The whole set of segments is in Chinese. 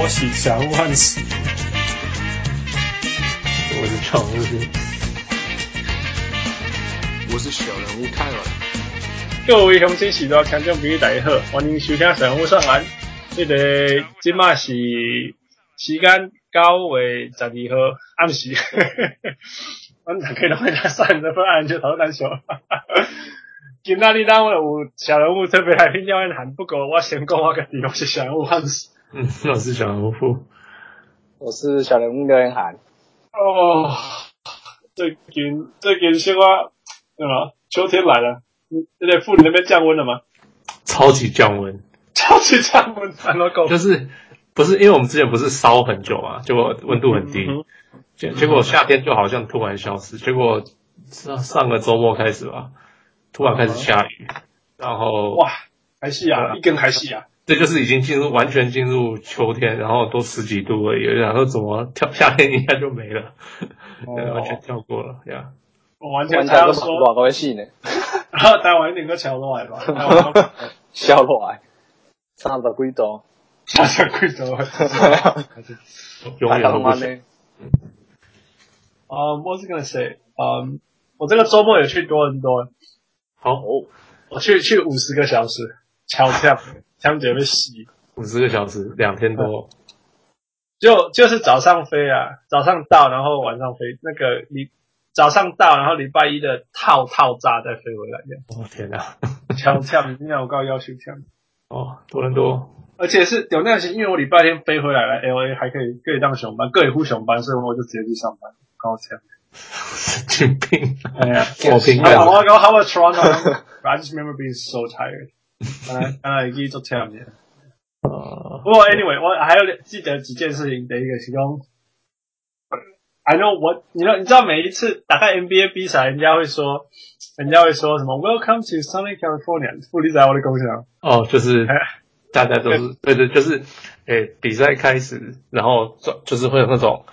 我是小人物汉斯，我是常务，我是小人物泰文。各位乡亲喜多听众朋友大家好，欢迎收听小人物上篮。这个今麦是时间九月十二号暗时，我们大家拢会来散这份案就讨论小。今仔日咱有小人物特别来宾廖彦涵，不过我先讲我个地方是小人物汉斯。嗯，我是小人物，我是小人物刘彦涵。哦，最近最近说话，什么？秋天来了，你那边富里那边降温了吗？超级降温，超级降温，什么够？就是不是因为我们之前不是烧很久嘛，结果温度很低，结、嗯、结果夏天就好像突然消失，结果上上个周末开始吧，突然开始下雨，嗯、然后哇，还是啊，一根还是啊。这就是已经进入完全进入秋天，然后都十几度而已，然后怎么跳夏天一下就没了，哦、完全跳过了呀！我完全猜到说多少个戏呢？然后台湾一点都敲落来吧，敲落来，差不几度，差不几度，永远都不行。啊，我是跟你说，嗯，我这个周末也去多伦多，好，我去去五十个小时，敲跳。枪姐被洗五十个小时，两天多，就就是早上飞啊，早上到，然后晚上飞。那个礼早上到，然后礼拜一的套套炸再飞回来这样。哦天哪，枪枪，今天我告要求枪。哦，多伦多，而且是有那个是因为我礼拜天飞回来了，L A 还可以可以当熊班，各以护熊班，所以我就直接去上班。高枪，神经病。哎呀，我平安。我我 How was Toronto？I just remember being so tired. 刚才刚才已经做这样子。呃，不过 anyway，我还有记得几件事情的一个其中，I know 我，你知道你知道每一次打开 NBA 比赛，人家会说，人家会说什么 Welcome to Sunny California，富里在我的故乡。哦，就是 大家都是对对，就是诶，比赛开始，然后转就是会有那种，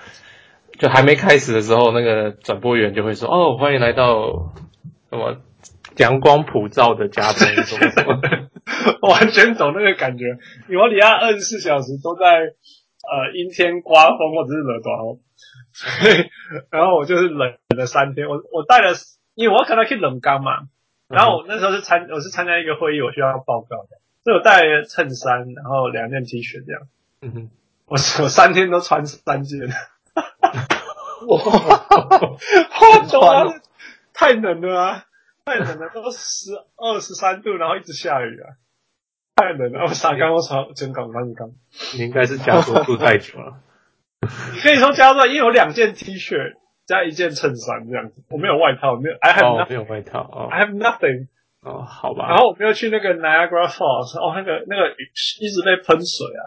就还没开始的时候，那个转播员就会说，哦，欢迎来到什么。阳光普照的加州，完全懂那个感觉。佛里亚二十四小时都在呃阴天、刮风或者是冷风，所以然后我就是冷了三天。我我带了，因为我可能去冷岗嘛。然后我那时候是参我是参加一个会议，我需要报告的，所以我带了衬衫，然后两件 T 恤这样。嗯哼，我我三天都穿三件。哇，好冻啊！太冷了啊！太冷了，都十二十三度，然后一直下雨啊！太冷了，我傻刚我操，真刚刚刚。你应该是加州住太久了。你可以说加州，因为有两件 T 恤加一件衬衫这样子，我没有外套，没有，I have、哦、没有外套哦，I have nothing。哦，好吧。然后我没有去那个 Niagara Falls，哦，那个那个一直被喷水啊。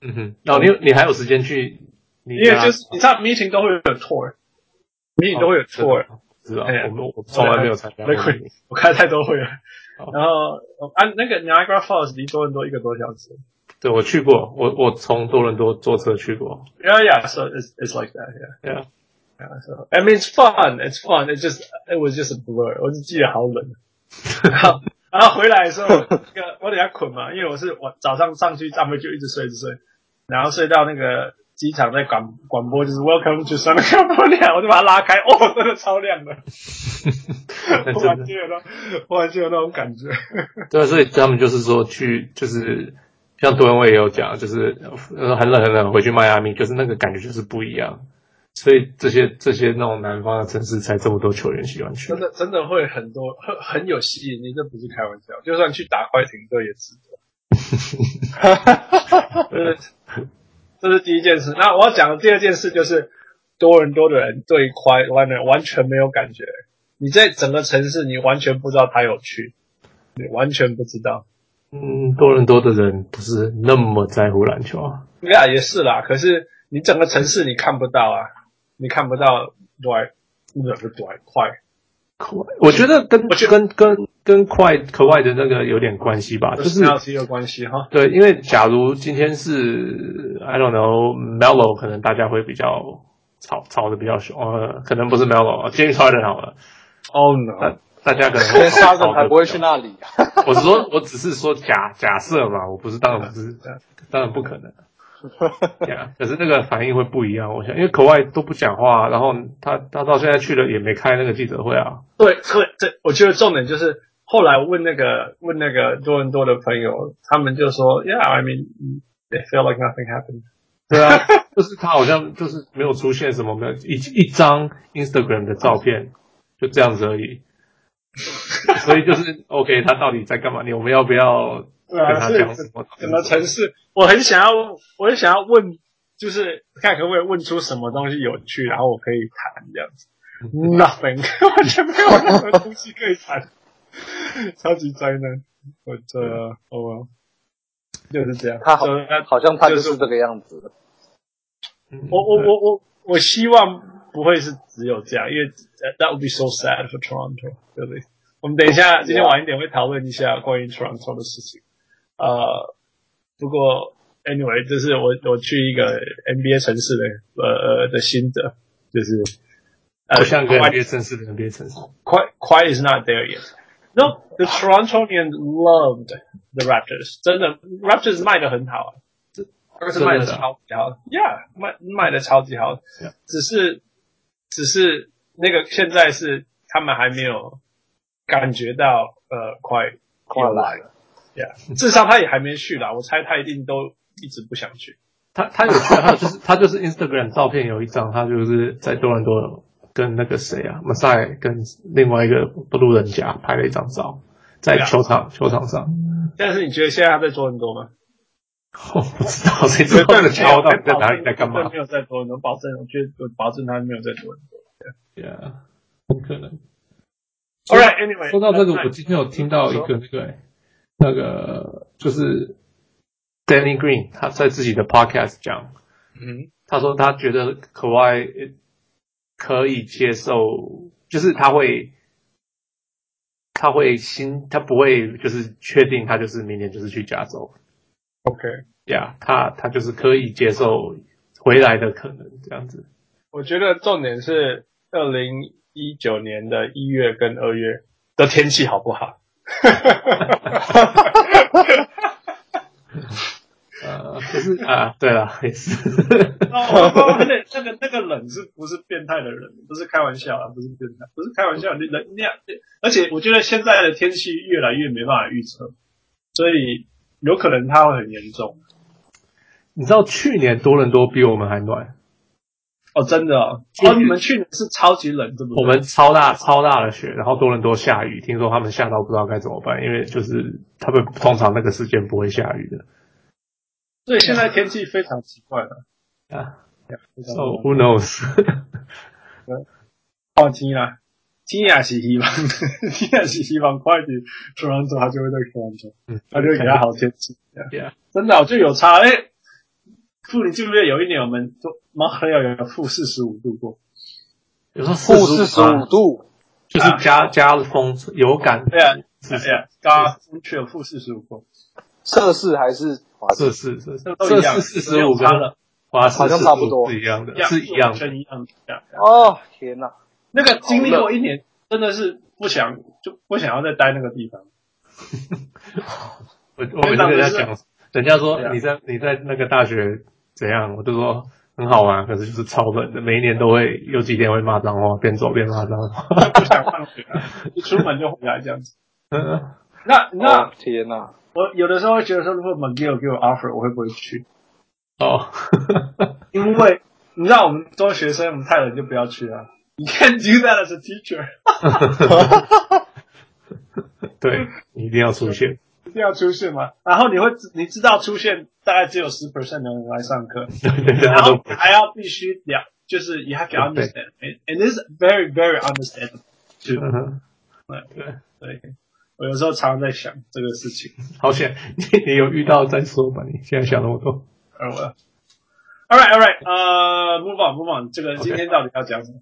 嗯哼，哦，你你还有时间去？因为就是你知道，meeting 都会有 tour，meeting 都会有 tour。是啊，我们我从来没有参加过。我开太多会了。然后啊，那个 Niagara Falls 离多伦多一个多小时。对，我去过，我我从多伦多坐车去过。Yeah, yeah. So it's it's like that. Yeah, yeah. Yeah. So I mean, it's fun. It's fun. It just it was just a blur. 我只记得好冷。然后然后回来的时候，那个我等下困嘛，因为我是我早上上去，上面就一直睡一直睡，然后睡到那个。机场在广广播就是 Welcome to California，我就把它拉开，哦，真的超亮的，我完全有那，我完全有那种感觉。对，所以他们就是说去，就是像多伦多也有讲，就是很冷很冷，回去迈阿密，就是那个感觉就是不一样。所以这些这些那种南方的城市才这么多球员喜欢去。真的真的会很多，很很有吸引力，这不是开玩笑。就算去打快艇队也值得。这是第一件事。那我要讲的第二件事就是，多伦多的人对 Kawhi Leonard 完全没有感觉。你在整个城市，你完全不知道它有趣，你完全不知道。嗯，多伦多的人不是那么在乎篮球啊。对啊，也是啦。可是你整个城市你看不到啊，你看不到 Dwight 那个 Dwight 快。我觉得跟我觉得跟跟跟快可外的那个有点关系吧，就是有关系哈。对，因为假如今天是 I don't know Melo，可能大家会比较吵吵的比较凶，呃，可能不是 Melo，James Harden 好了。Oh no！大家可能会哈登还不会去那里。我是说，我只是说假假设嘛，我不是当然不是，当然不可能。yeah, 可是那个反应会不一样，我想，因为口外都不讲话，然后他他到现在去了也没开那个记者会啊。对，对，这我觉得重点就是后来问那个问那个多伦多的朋友，他们就说，Yeah，I mean they feel like nothing happened。对啊，就是他好像就是没有出现什么，没有一一张 Instagram 的照片，就这样子而已。所以就是 OK，他到底在干嘛？你我们要不要？对啊，是什么城市？我很想要，我很想要问，就是看可不可以问出什么东西有趣，然后我可以谈这样子。Nothing，完全没有任何东西可以谈，超级灾难。我这哦，就是这样。他好，好像他就是这个样子。我我我我我希望不会是只有这样，因为 that would be so sad for Toronto，对不对？我们等一下今天晚一点会讨论一下关于 Toronto 的事情。呃，不过 anyway，这是我我去一个 NBA 城市的呃呃的心得，就是呃像个 NBA 城市的 NBA 城市。Quite quite is not there yet. No, the Torontonians loved the Raptors. 真的，Raptors 卖的很好，这而是卖的超级好。Yeah，卖卖的超级好。只是只是那个现在是他们还没有感觉到呃快快来了。Yeah，至少他也还没去啦，我猜他一定都一直不想去。他他有去，他就是他就是 Instagram 照片有一张，他就是在多伦多跟那个谁啊，Masai 跟另外一个不路人甲拍了一张照，在球场 Yeah. 球场上。但是你觉得现在他在多伦多吗？我不知道，谁知道的桥到底在哪里，在干嘛？没有在多伦多，保证，我觉得我保证他没有在多伦多。Yeah，很可能。All right，Anyway，说到这个，我今天有听到一个那个。那个就是 Danny Green，他在自己的 podcast 讲，嗯，他说他觉得 Kawhi 可以接受，就是他会，他会心，他不会就是确定他就是明年就是去加州，OK，呀他他就是可以接受回来的可能这样子。我觉得重点是二零一九年的一月跟二月的天气好不好？哈哈哈哈哈！呃，可是啊，对了，也是。哦，那那个那个冷是不是变态的冷？不是开玩笑啊，不是变态，不是开玩笑。你冷那样，而且我觉得现在的天气越来越没办法预测，所以有可能它会很严重。你知道去年多伦多比我们还暖？哦，真的哦！哦，你们去年是超级冷，对不对？我们超大超大的雪，然后多伦多下雨，听说他们下到不知道该怎么办，因为就是他们通常那个时间不会下雨的。所以现在天气非常奇怪了啊！So who knows？哦，天啦，天也是希望，天也是希望 快点，Toronto 他就会在 Toronto，他就会给他好天气。真的，我就有差诶。负，你记不记得有一年我们都马上要有负四十五度过？有时候负四十五度，就是加加风有感。对啊，对啊，加风去有负四十五度。摄氏还是摄氏？摄氏摄氏四十五跟华氏好像差不多是一样的，是一样的，一样的。哦，天哪！那个经历过一年，真的是不想就不想要再待那个地方。我我跟人家讲，人家说你在你在那个大学。怎样？我就说很好玩，可是就是超冷的，每一年都会有几天会骂脏话，边走边骂脏话。不想放学，一出门就回来这样子。嗯，那那天哪！我有的时候会觉得说，如果 McGill 给我 offer，我会不会去？哦，因为你知道，我们作为学生，我们太冷就不要去了。You can't do that as a teacher。对，你一定要出现。要出现嘛？然后你会你知道出现大概只有十 percent 的人来上课，然后还要必须两，就是 you have to understand，and it is very very understandable。对对对，我有时候常常在想这个事情。好险，你 你有遇到再说吧，你现在想那么多。呃，我，All right all right，呃，move on move on，这个今天到底要讲什么？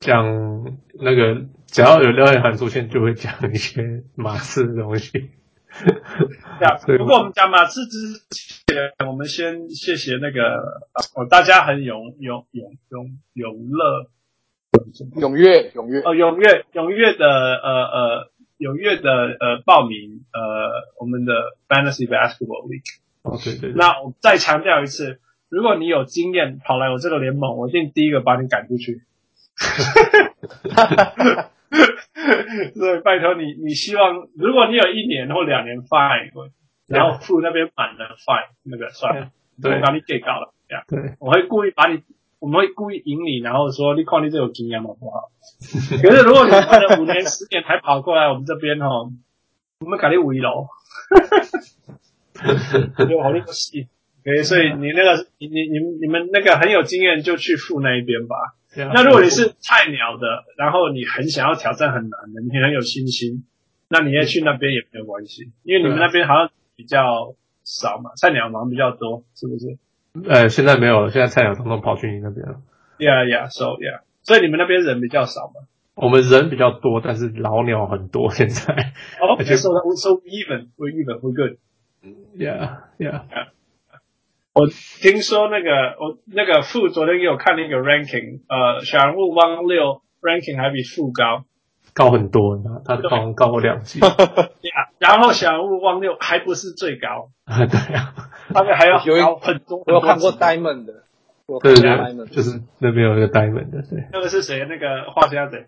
讲那个只要有廖烨涵出现，就会讲一些马刺的东西。不过我们讲马刺之前，我们先谢谢那个哦，大家很踊踊踊踊踊乐，踊跃踊跃哦，踊跃踊跃的呃呃踊跃的呃报名呃我们的 Fantasy Basketball Week。哦对对。那我再强调一次，如果你有经验跑来我这个联盟，我一定第一个把你赶出去。所以拜托你，你希望如果你有一年或两年 fine，然后付那边满了 fine，那个算了，我把你给搞了，这样。对，我会故意把你，我们会故意引你，然后说你看你这有经验好不好？可是如果你玩了五年、十年才跑过来我们这边哦，我们赶紧围楼。有好那个戏，OK，所以你那个你你你你们那个很有经验就去付那一边吧。那如果你是菜鸟的，然后你很想要挑战很难的，你很有信心，那你也去那边也没有关系，因为你们那边好像比较少嘛，菜鸟忙比较多，是不是？呃，现在没有了，现在菜鸟统统跑去你那边了。Yeah, yeah, so yeah，所以你们那边人比较少嘛？我们人比较多，但是老鸟很多。现在哦，okay, so so even, we're even, we're good. Yeah, yeah. 我听说那个我那个副昨天给我看了一个 ranking，呃，小人物汪六 ranking 还比副高，高很多，他他高高我两级。然后小人物汪六还不是最高，啊，对啊，他们还要高很多。我有看过 diamond 的，对对对，就是那边有一个 diamond 的，对。那个是谁？那个画家的？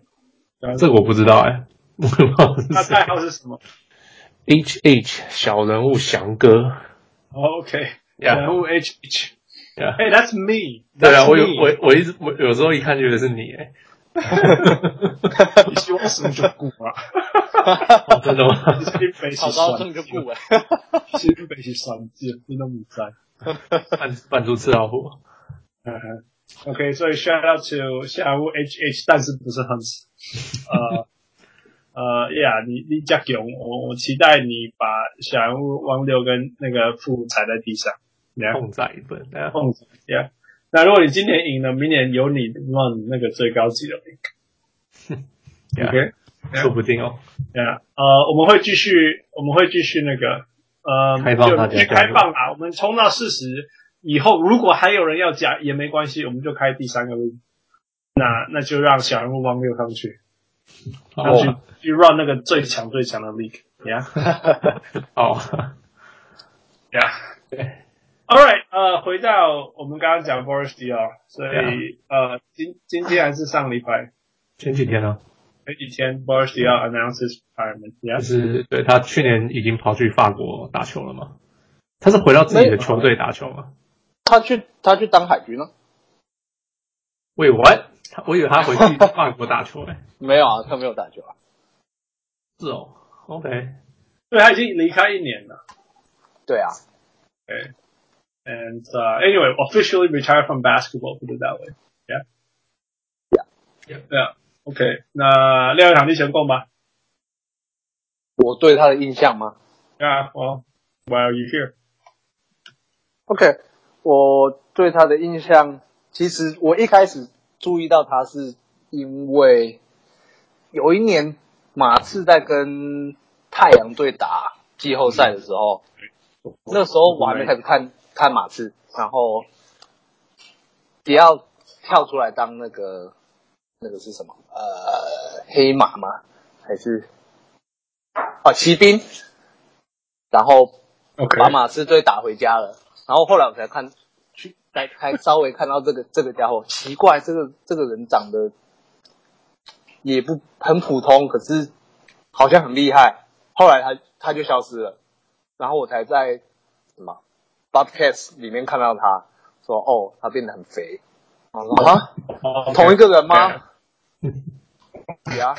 这个我不知道哎，我不知道。他代号是什么？H H 小人物翔哥，OK，小人物 H H，Hey，that's me。对啊，我有我我一直我有时候一看就觉得是你哎，你希望什么就顾啊？真的吗？好高兴就顾哎，新北是三届，你都不在，扮扮猪吃老虎。，OK，所以 shout out to 小人物 H H，但是不是很呃。呃呀，你你加勇，我我期待你把小人物汪六跟那个副踩在地上，碰在一份，碰在呀。那如果你今年赢了，明年有你让那个最高级的那个，OK，说不定哦。对啊，呃，我们会继续，我们会继续那个，呃，开放大家，开放啊。我们冲到四十以后，如果还有人要加也没关系，我们就开第三个位。那那就让小人物汪六上去。然后去去 run 那个最强最强的 league，yeah，哦，yeah，对 ，all right，呃，回到我们刚刚讲 Boris Diaw，所以呃，今今天还是上礼拜，前几天呢？前几天 Boris Diaw announces retirement，就是对他去年已经跑去法国打球了嘛？他是回到自己的球队打球吗？他去他去当海军了？Wait what？他我以为他回去法国打球诶、欸，没有啊，他没有打球啊。是哦，OK，对，他已经离开一年了。对啊。Okay. And uh, anyway, officially retired from basketball, put it that way. Yeah. Yeah. Yeah. Yeah. OK，那廖一堂你先讲吧。我对他的印象吗？Yeah. Well, why are you here? OK，我对他的印象，其实我一开始。注意到他是因为有一年马刺在跟太阳队打季后赛的时候，那时候我还没开始看看马刺，然后也要跳出来当那个那个是什么？呃，黑马吗？还是啊骑兵？然后把马刺队打回家了，然后后来我才看。去，才才稍微看到这个这个家伙，奇怪，这个这个人长得也不很普通，可是好像很厉害。后来他他就消失了，然后我才在什么 Bobcast 里面看到他说，哦，他变得很肥。啊，同一个人吗？对啊，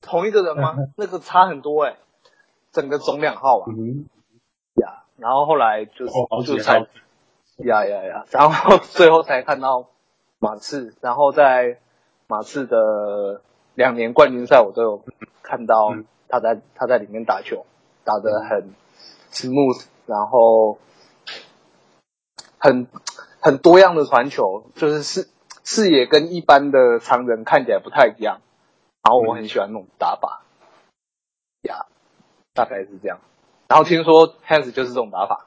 同一个人吗？那个差很多哎、欸，整个总两号啊。嗯。呀，然后后来就是就才。呀呀呀！然后最后才看到马刺，然后在马刺的两年冠军赛，我都有看到他在他在里面打球，打得很 smooth，然后很很多样的传球，就是视视野跟一般的常人看起来不太一样，然后我很喜欢那种打法。呀，大概是这样。然后听说 Hans 就是这种打法。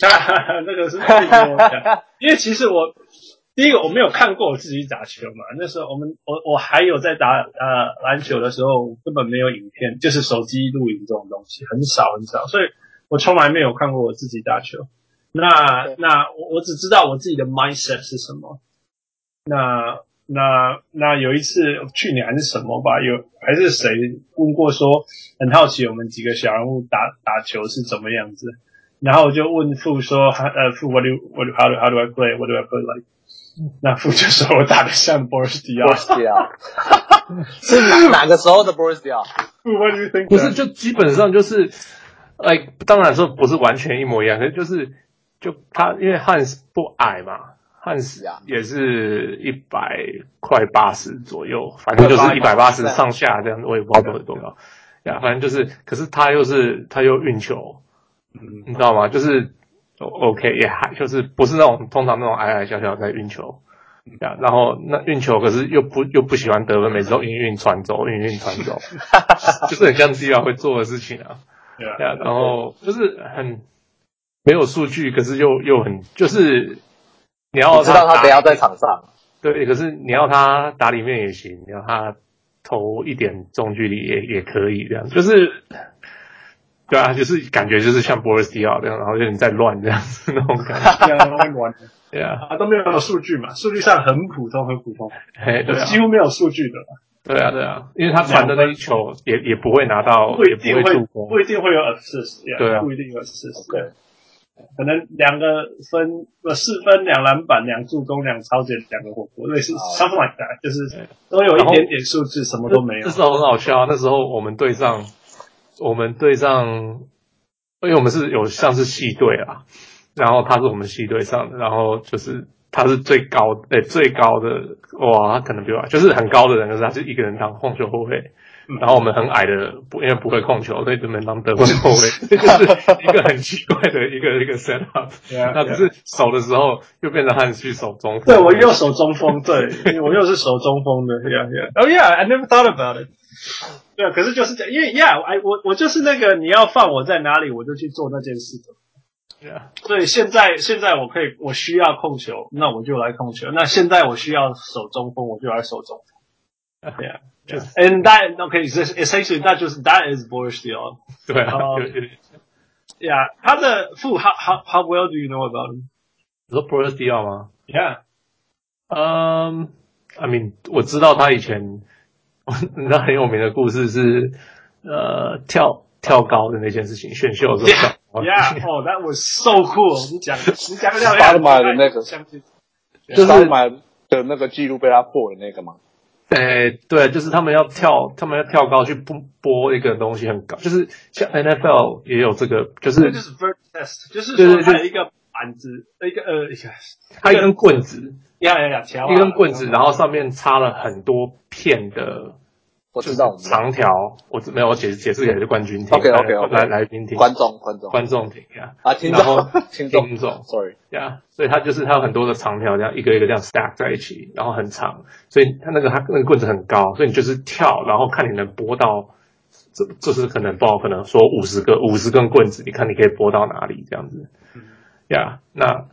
哈哈哈，那个是，因为其实我第一个我没有看过我自己打球嘛，那时候我们我我还有在打呃篮球的时候，根本没有影片，就是手机录影这种东西很少很少，所以我从来没有看过我自己打球。那那我我只知道我自己的 mindset 是什么。那那那有一次去年还是什么吧，有还是谁问过说很好奇我们几个小人物打打球是怎么样子，然后我就问傅说，呃傅 what do what how do how do I play what do I play like？那傅就说我打的像 Boris Diaw。Boris Diaw 是哪哪个时候的 Boris Diaw？傅 what do you think？不是，就基本上就是，哎，当然说不是完全一模一样，可是就是就他因为汉斯不矮嘛。汉斯也是一百快八十左右，反正就是一百八十上下这样，我也不知道多多高。呀，反正就是，可是他又是他又运球，嗯，你知道吗？就是 OK 也还就是不是那种通常那种矮矮小小在运球，呀，然后那运球可是又不又不喜欢得分，每次都运运传走，运运传走，就是很像 Diaw 会做的事情啊。对啊，然后就是很没有数据，可是又又很就是。你要知道他得要在场上，对，可是你要他打里面也行，你要他投一点中距离也也可以，这样。就是，对啊，就是感觉就是像 Boris Diaw 这样，然后就你在乱这样子那种感觉，这样会乱，对啊，他都没有数据嘛，数据上很普通，很普通，哎，对啊，几乎没有数据的，对啊，对啊，因为他传的那一球也也不会拿到，不一定会助攻，不一定会有 assist，对啊，不一定有 assist，对。可能两个分呃四分两篮板两助攻两超截两个火锅类似 something like that，就是都有一点点数字，什么都没有。那时候很好笑啊！那时候我们队上，我们队上，因为我们是有像是系队啊，然后他是我们系队上的，然后就是他是最高诶、欸、最高的哇，他可能比我就是很高的人，可是他是一个人当控球后卫。然后我们很矮的，不因为不会控球，所以只能当得分后卫，这就是一个很奇怪的一个一个 set up。那只是守的时候又变成汉斯去守中锋。对，我又守中锋，对，我又是守中锋的。Yeah, yeah. Oh yeah, I never thought about it. 对，可是就是这样，因为 Yeah，我我我就是那个你要放我在哪里，我就去做那件事的。Yeah. 所以现在现在我可以，我需要控球，那我就来控球。那现在我需要守中锋，我就来守中锋。Yeah. 就 and that okay, essentially that 就是 that is Boris Diaw。对啊，对呀，他的父 how how how well do you know about him？你说 Boris Diaw 吗？Yeah，嗯、um,，I mean 我知道他以前，你知道很有名的故事是呃跳跳高的那件事情，选秀的时候。Yeah，哦、oh,，that was so cool 你。你讲你讲的巴尔马的那个，就是巴尔马的那个记录被他破的那个吗？ 诶，对，就是他们要跳，他们要跳高去播播一个东西很高，就是像 NFL 也有这个，就是就是 vert test，就是说它有一个板子，一个呃，它一根棍子，呀呀呀，一根棍子，然后上面插了很多片的，我知道，长条，我没有，我解释解释给冠军听，OK OK OK，来来宾听，观众观众。观众听呀，啊，听众 听众，Sorry，呀，所以它就是它有很多的长条，这样一个一个这样 stack 在一起，然后很长，所以它那个它那个棍子很高，所以你就是跳，然后看你能拨到，这这是可能不好，可能说五十个五十根棍子，你看你可以拨到哪里这样子，呀，那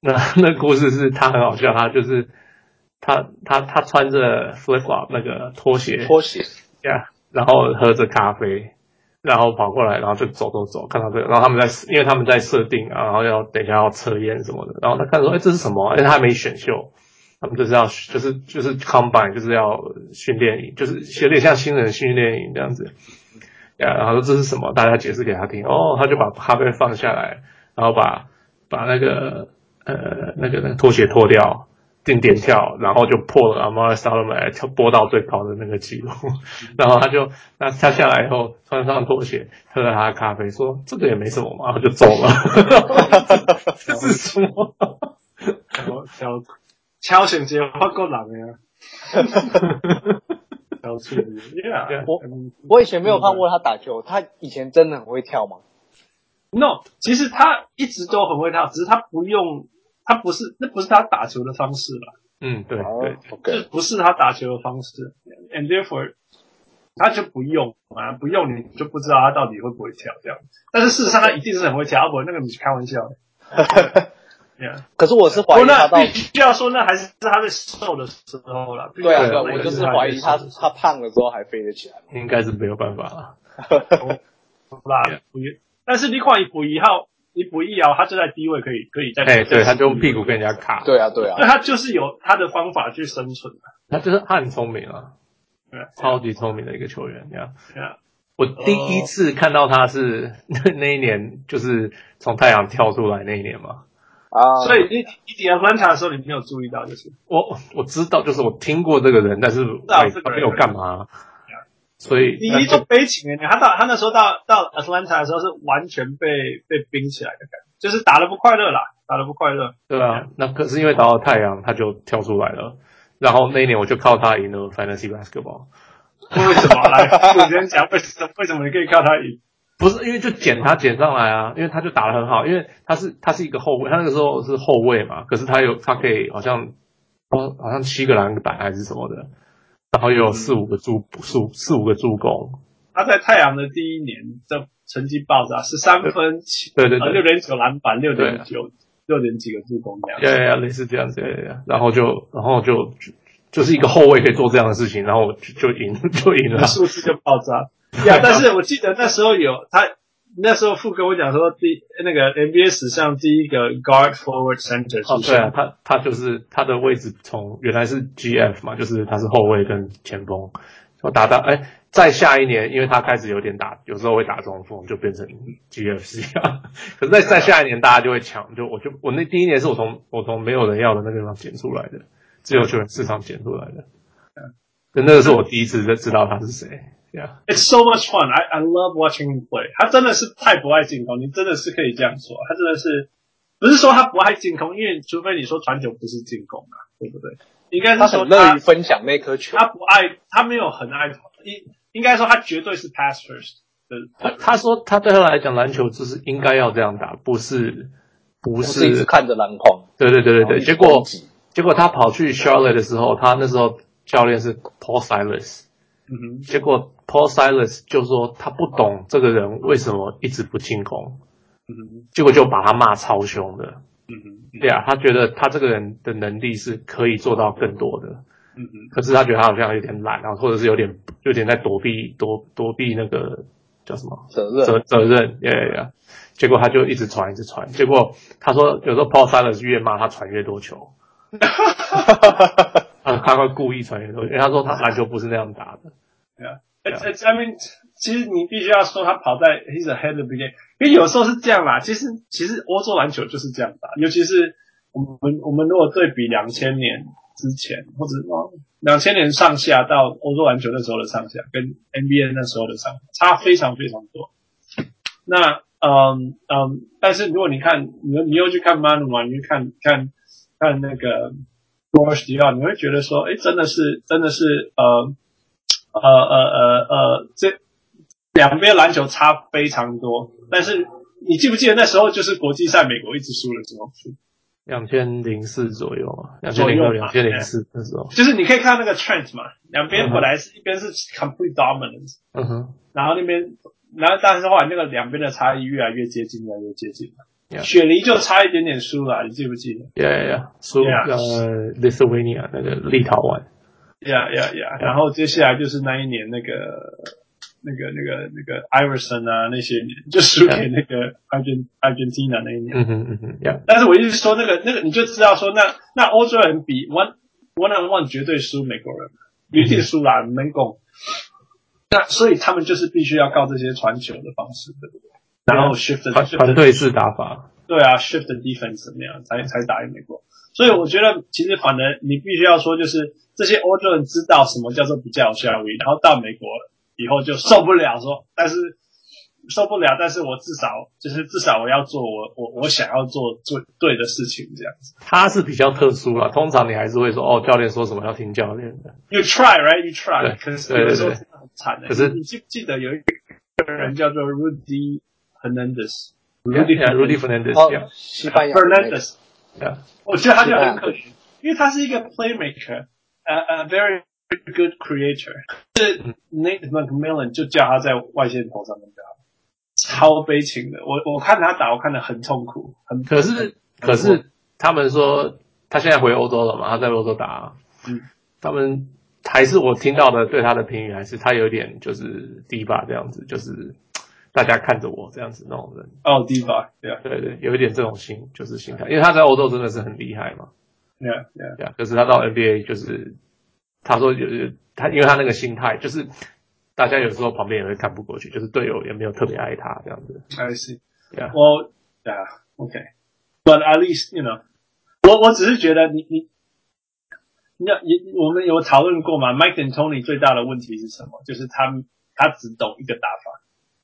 那那故事是他很好笑，他就是他他他穿着 flip flop 那个拖鞋拖鞋。呀，然后喝着咖啡，然后跑过来，然后就走走走，看到这个，然后他们在，因为他们在设定啊，然后要等一下要测验什么的，然后他看说，哎，这是什么？因为他还没选秀，他们就是要，就是就是 combine，就是要训练营，就是有点像新人训练营这样子。呀，然后说这是什么？大家解释给他听。哦，他就把咖啡放下来，然后把把那个呃那个那个拖鞋脱掉。定点跳，然后就破了 Amar'e Stoudemire 跳波到最高的那个记录，然后他就那他下来以后穿上拖鞋，喝了他的咖啡，说这个也没什么嘛，然后就走了。这是什么？敲敲敲醒节发过人呀！敲醒，Yeah，我我以前没有看过他打球，他以前真的很会跳吗？No，其实他一直都很会跳，只是他不用。他不是，那不是他打球的方式吧。嗯，对对，OK，这不是他打球的方式，and therefore 他就不用啊，不用你就不知道他到底会不会跳这样。但是事实上他一定是很会跳，不，那个你是开玩笑的。Yeah. 可是我是怀疑他到，必须要说那还是他在瘦的时候了。对啊，我就是怀疑他他胖了之后还飞得起来，应该是没有办法了。好啦，但是你看伊肥以后。你不一摇，他就在低位可以可以在。哎，对，他就用屁股跟人家卡。对啊，对啊。那他就是有他的方法去生存的。他就是他很聪明啊，对啊，超级聪明的一个球员，这样。对啊。我第一次看到他是那那一年，就是从太阳跳出来那一年嘛。啊。所以你你底下观察的时候，你没有注意到，就是我我知道，就是我听过这个人，但是我没有干嘛。所以第一就悲情哎，他到他那时候到到 Atlanta 的时候是完全被被冰起来的感觉，就是打得不快乐啦，打得不快乐。对啊，那可是因为打到太阳，他就跳出来了，然后那一年我就靠他赢了 Fantasy Basketball。为什么来？我先讲为什么？为什么你可以靠他赢？不是因为就捡他捡上来啊，因为他就打得很好，因为他是他是一个后卫，他那个时候是后卫嘛，可是他有他可以好像哦好像七个篮板还是什么的。然后又有四五个助四五四五个助攻。他在太阳的第一年，的成绩爆炸，十三分七对对对六点九篮板，六点九六点几个助攻这样。对呀，类似这样子。对呀，然后就然后就就是一个后卫可以做这样的事情，然后就就赢就赢了，数字就爆炸。呀，但是我记得那时候有他。那时候傅跟我讲说，第那个 NBA 史上第一个 guard forward center 哦，对啊，他他就是他的位置从原来是 GF 嘛，就是他是后卫跟前锋，我打到哎，再下一年，因为他开始有点打，有时候会打中锋，就变成 GFC 啊。可是再再下一年，大家就会抢，就我就我那第一年是我从我从没有人要的那个地方捡出来的，自由球员市场捡出来的，嗯，那个是我第一次就知道他是谁。Yeah, it's so much fun. I I love watching him play. 他真的是太不爱进攻，你真的是可以这样说。他真的是不是说他不爱进攻，因为除非你说传球不是进攻啊，对不对？应该是说他，他很乐于分享那颗球。他不爱，他没有很爱，应应该说他绝对是 pass first 的。他他说他对他来讲篮球就是应该要这样打，不是不是，不是一直看着篮筐。对对对对对。结果结果他跑去 Charlotte 的时候，他那时候教练是 Paul Silas。嗯哼，结果 Paul Silas 就说他不懂这个人为什么一直不进攻，嗯哼，结果就把他骂超凶的，嗯哼，对啊，他觉得他这个人的能力是可以做到更多的，嗯哼，可是他觉得他好像有点懒，然后或者是有点有点在躲避躲躲避那个叫什么？责任。责责任，对呀，结果他就一直传一直传，结果他说有时候 Paul Silas 越骂他传越多球。他他会故意传越多，因为他说他篮球不是那样打的。对啊，I mean，其实你必须要说他跑在 he's ahead of the game，因为有时候是这样啦。其实其实欧洲篮球就是这样打，尤其是我们我们如果对比两千年之前，或者两千年上下到欧洲篮球那时候的上下，跟 NBA 那时候的上下差非常非常多。那嗯嗯，但是如果你看你你又去看 Manu 嘛，你去看看看那个。Boris Diaw，你会觉得说，哎，真的是，真的是，呃，呃，呃，呃，呃，这两边篮球差非常多。但是你记不记得那时候就是国际赛，美国一直输了什么？两千零四左右啊，两千零六、两千零四那时候。就是你可以看那个 trend 嘛，两边本来是一边是 complete dominance，嗯哼，然后那边，然后但是后来那个两边的差异越来越接近，越来越接近了。雪梨就差一点点输了，你记不记得？Yeah, yeah, 输呃，Lithuania 那个立陶宛。Yeah, yeah, yeah。然后接下来就是那一年那个那个那个那个 Iverson 啊那些年，就输给那个 Argent Argentina 那一年。嗯哼嗯哼，Yeah。但是我一直说那个那个，你就知道说那那欧洲人比 one one on one 绝对输美国人，一定输啦，能攻。那所以他们就是必须要靠这些传球的方式，对不对？然后 shift 团团队式打法，对啊，shift defense 怎么样才才打赢美国？所以我觉得其实反正你必须要说，就是这些欧洲人知道什么叫做比较有效率，然后到美国以后就受不了说，但是受不了，但是我至少就是至少我要做我我我想要做最对的事情这样子。他是比较特殊了，通常你还是会说哦，教练说什么要听教练的。You try right, you try。可是有的时候真的很惨的。可是你记不记得有一个人叫做 Rudy？Fernandez，Rudy Fernandez，西班牙 Fernandez，我觉得他就很可惜，因为他是一个 playmaker，呃呃，very good creator。是 Nate McMillan 就叫他在外线投上面打，超悲情的。我我看他打，我看的很痛苦，很。可是可是他们说他现在回欧洲了嘛？他在欧洲打，嗯，他们还是我听到的对他的评语还是他有点就是低吧这样子，就是。大家看着我这样子那种人。哦，Diva，对啊，对对，有一点这种心就是心态，因为他在欧洲真的是很厉害嘛。对啊，对啊，对啊。可是他到 NBA 就是，他说有他，因为他那个心态就是，大家有时候旁边也会看不过去，就是队友也没有特别爱他这样子。I see。我，对啊，OK，but at least you know，我我只是觉得你你。那也我们有讨论过嘛？Mike D'Antoni 最大的问题是什么？就是他他只懂一个打法。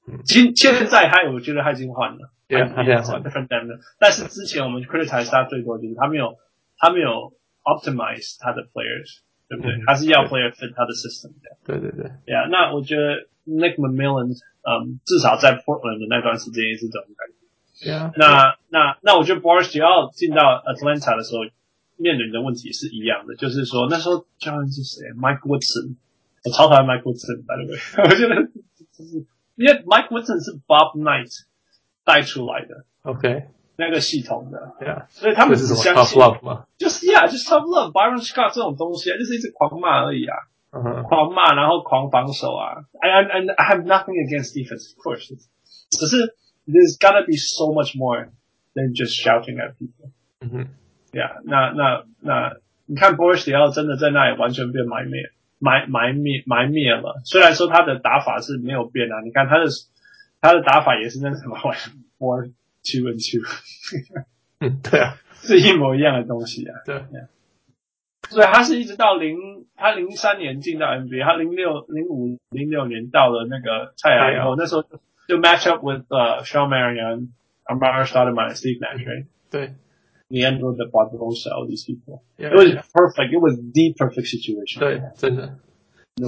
嗯，现现在他我觉得他已经换了，对，他现在换了。但是之前我们 criticize 他最多就是他没有他没有 optimize 他的 players，对不对？他是要 player fit 他的 system 的。对对对。对啊，那我觉得 Nick McMillan，嗯，至少在 Portland 的那段时间也是这种感觉。对啊。那那那我觉得 Boris 只要进到 Atlanta 的时候。面临的问题是一样的，就是说那时候教练是谁？Mike Woodson，我超讨厌 Mike Woodson，by the way，我觉得就是因为 Mike Woodson 是 Bob Knight 带出来的，OK，那个系统的，Yeah，所以他们只相信，就是 Yeah，就是 Tough Love，Byron Scott 这种东西啊，就是一直狂骂而已啊，uh huh. 狂骂然后狂防守啊，I I I have nothing against defense，of course，只是 There's gotta be so much more than just shouting at people，嗯哼。呀，yeah, 那那那，你看 Boris Diaw 真的在那里完全被埋灭， 埋埋灭埋灭了。虽然说他的打法是没有变啊，你看他的他的打法也是那什么玩 Four Two and Two，嗯，对啊，是一模一样的东西啊。对.所以他是一直到零，他零三年进到 NBA，他零六零五零六年到了那个太阳以后，那时候就 match up with 呃、uh, Shawn Marion，Amar'e Stoudemire，Steve Nash，对。Leandro Barbosa, all these people. Yeah, it was yeah. perfect. It was the perfect situation. 对，真的，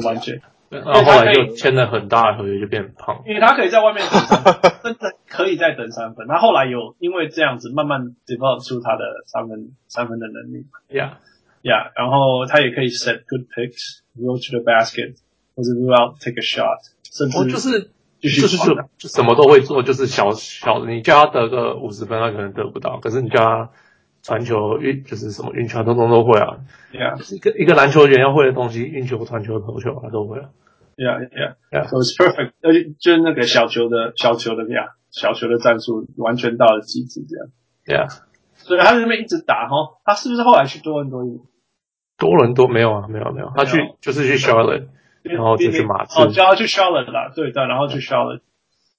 完全。然后后来就签了很大的合约，就变胖。因为他可以在外面等三分，真的可以再等三分。他后来有因为这样子慢慢 develop 出他的三分三分的能力。Yeah, yeah. 然后他也可以 set good picks, go to the basket, 或者 go out take a shot，甚至就是就是就就什么都会做，就是小小你叫他得个五十分，他可能得不到。可是你叫他传球运就是什么运球，通通都会啊。Yeah，一个一个篮球员要会的东西，运球、传球、投球，他都会啊。Yeah, yeah, yeah. So it's perfect. 而且就是那个小球的小球的呀，小球的战术完全到了极致，这样。Yeah，所以他在那边一直打哈。他是不是后来去多伦多？多伦多没有啊，没有没有，他去就是去 Charlotte，然后就去马刺。哦，叫他去 Charlotte 啦，对对，然后去 Charlotte。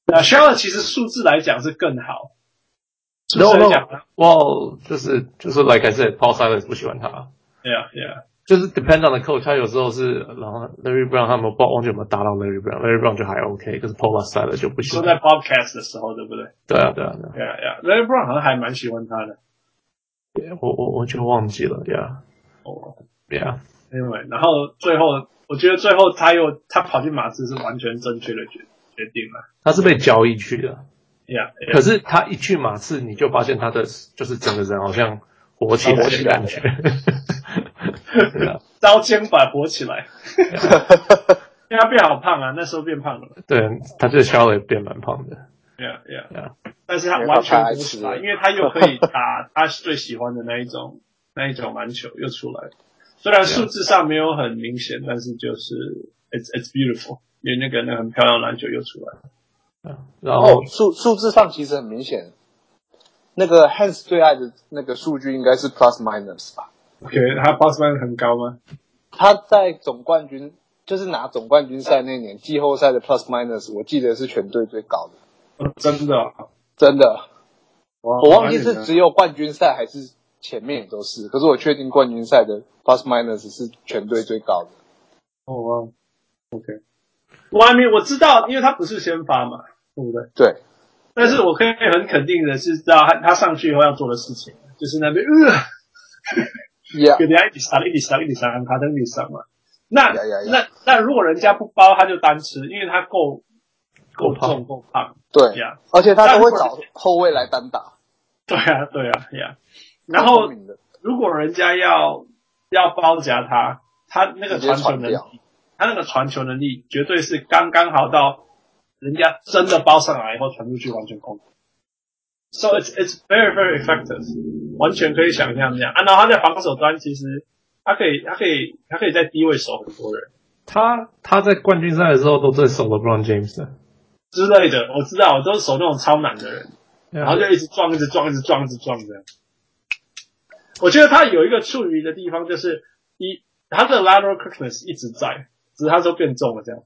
那 Charlotte 其实数字来讲是更好。No no，哇，就是就是 like I said，Paul Silas 不喜欢他。Yeah yeah，就是 depend on the coach，他有时候是，然后 Larry Brown 他们不忘记有没有打到 Larry Brown，Larry Brown 就还 OK，可是 Paul Silas 就不喜欢。说在 Bobcats 的时候，对不对？对啊对啊对啊。Yeah yeah，Larry Brown 好像还蛮喜欢他的。Yeah, 我我我就忘记了，Yeah。哦，Yeah。Anyway，然后最后我觉得最后他又他跑去马刺是完全正确的决决定了。他是被交易去的。Yeah, yeah. 可是他一去马刺，你就发现他的就是整个人好像活起来的感觉，招肩膀活起来，因为他变好胖啊，那时候变胖了。对，他这个稍微变蛮胖的。Yeah, yeah, yeah. 但是他完全不起来，因为他又可以打他最喜欢的那一种 那一种篮球又出来。虽然数字上没有很明显，但是就是 it's it's beautiful，因为那个那个很漂亮篮球又出来了。然后数数字上其实很明显，那个 Hans 最爱的那个数据应该是 plus minus 吧？OK，他 plus minus 很高吗？他在总冠军就是拿总冠军赛那年季后赛的 plus minus，我记得是全队最高的。哦、真的、啊，真的，我忘记是只有冠军赛还是前面也都是，可是我确定冠军赛的 plus minus 是全队最高的。哦哇，OK，我还没我知道，因为他不是先发嘛。对不对？对，但是我可以很肯定的是，知道他他上去以后要做的事情，就是那边呃，给人家一直上，一直上，一直上，他等于上嘛。那 yeah, yeah, yeah. 那那如果人家不包，他就单吃，因为他够够重够胖。对呀，而且他都会找后卫来单打。对啊，对啊，呀。然后如果人家要要包夹他，他那个传球能力，他那个传球能力绝对是刚刚好到。人家真的包上来以后传出去完全空，so it's it's very very effective，完全可以想象这样。啊，然后他在防守端其实他可以他可以他可以在低位守很多人。他他在冠军赛的时候都在守 LeBron James 的。之类的，我知道，我都是守那种超难的人，然后就一直撞，一直撞，一直撞，一直撞这样。我觉得他有一个处于的地方，就是一他的 lateral quickness 一直在，只是他都变重了这样。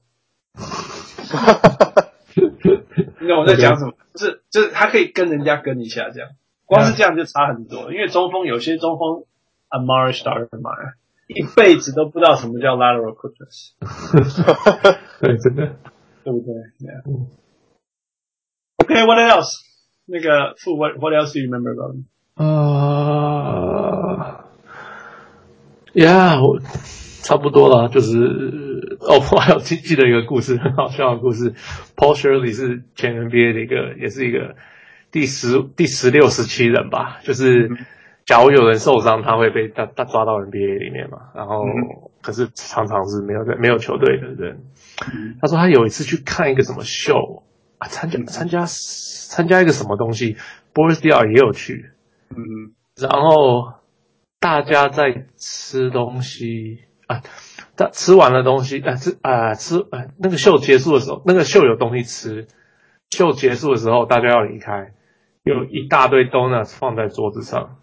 你懂我在讲什么？就是就是他可以跟人家跟一下这样，光是这样就差很多。因为中锋有些中锋 Amari Stoudemire 一辈子都不知道什么叫 lateral quickness。对，真的，对不对？Yeah. Okay, what else？那个 Fu，what what else do you remember about him？啊，呀，我差不多了，就是哦，我还有记记得一个故事，很好笑的故事。Paul Shirley 是前 NBA 的一个，也是一个第十、第十六、十七人吧。就是假如有人受伤，他会被他他抓到 NBA 里面嘛。然后，可是常常是没有在没有球队的人。他说他有一次去看一个什么秀啊，参加参加参加一个什么东西，Boris Diaw 也有去。嗯，然后大家在吃东西啊，他吃完了东西啊，吃啊吃啊，那个秀结束的时候，那个秀有东西吃，秀结束的时候大家要离开，有一大堆 donuts 放在桌子上，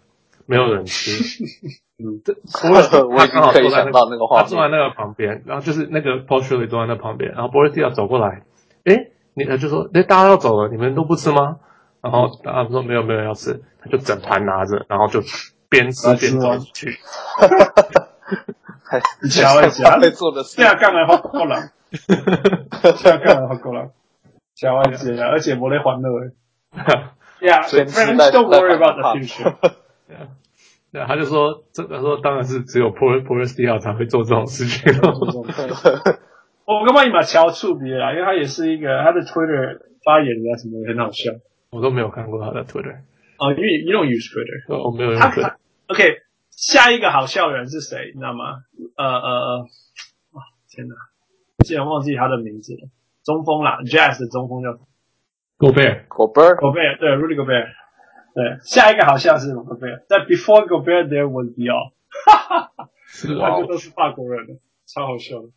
没有人吃。嗯，我刚好坐在那个画，他坐在那个旁边，然后就是那个 Shirley 坐在那旁边，然后 Boris Diaw 走过来，诶，你他就说，诶，大家要走了，你们都不吃吗？然后他们说没有没有要吃，他就整盘拿着，然后就边吃边走出去。哈哈哈哈哈！小爱姐会做的事，这样干了好够了，这样干了好够了。小爱姐，而且我来欢乐。Yeah, friends don't worry about the future. 对，他就说，这他说当然是只有 Boris Diaw 才会做这种事情。我干嘛你把乔处别了？因为他也是一个他的 Twitter 发言啊什么很好笑。我都没有看过他的 Twitter。哦，因为 you don't use Twitter，我没有用 Twitter。OK，下一个好笑的人是谁？你知道吗？呃呃呃，哇，天哪，竟然忘记他的名字了。中锋啦，Jazz 的中锋叫 Gobert，Gobert，对，Rudy Gobert。对，下一个好笑是 Gobert，在 Before Gobert there was Diaw，哈哈，是啊，这都是法国人的，超好笑的。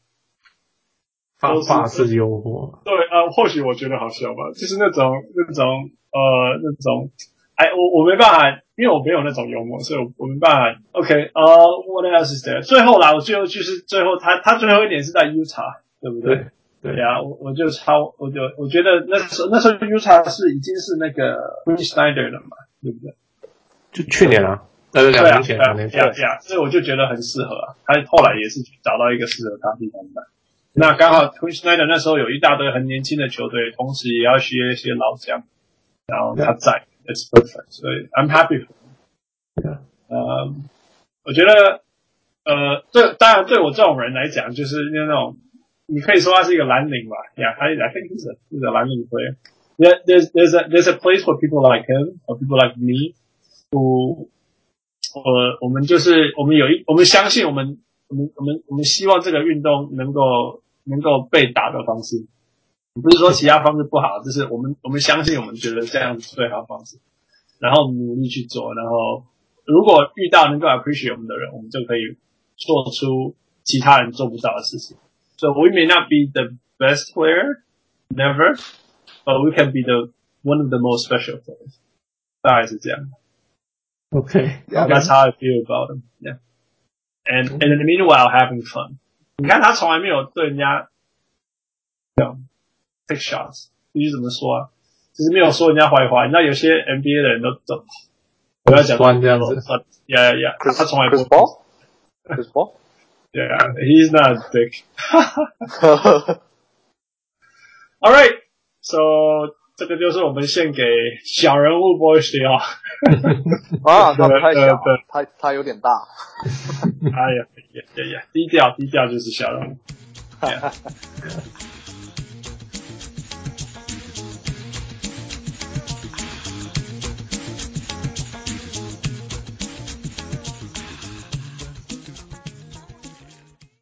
法法式幽默。对，呃，或许我觉得好笑吧，就是那种那种。呃，那种，哎，我我没办法，因为我没有那种幽默，所以我我没办法。OK，呃、uh,，What else is there？最后啦，我最后就是最后他他最后一点是在 Utah，对不对？对呀、啊，我我就超，我就我觉得那时候那时候 Utah 是已经是那个 Quin Snyder 了嘛，对不对？就去年啊，呃，两年前，两年前，对呀，所以我就觉得很适合啊。他后来也是找到一个适合他的地方的。那刚好 Quin Snyder 那时候有一大堆很年轻的球队，同时也要学一些老将。然后他在，It's perfect，所以 I'm happy for him。呃，我觉得，呃，对，当然对我这种人来讲，就是那种，你可以说他是一个蓝领吧，Yeah，他 I think he's a he's a 蓝领 player。There's there's a there's a place for people like him or people like me who，呃，我们就是我们有一我们相信我们我们我们我们希望这个运动能够能够被打的方式。不是说其他方式不好，就是我们我们相信，我们觉得这样子是最好的方式，然后努力去做，然后如果遇到能够 appreciate 我们的人，我们就可以做出其他人做不到的事情。So we may not be the best player, never, but we can be the one of the most special players. 大概是这样。Okay, that's how I feel about him. Yeah, and and in the meanwhile, having fun. 你看他从来没有对人家 Take shots，必须怎么说啊？其实没有说人家坏话。你知道有些 NBA 的人都都，我要讲这样子。Yeah, yeah, yeah. 他从来不。Chris Paul? Chris Paul? Yeah, he's not a dick. All right, so 这个就是我们献给小人物 Boris Diaw 啊，他太小，他他有点大。哎呀，呀呀呀，低调低调就是小人物。yeah.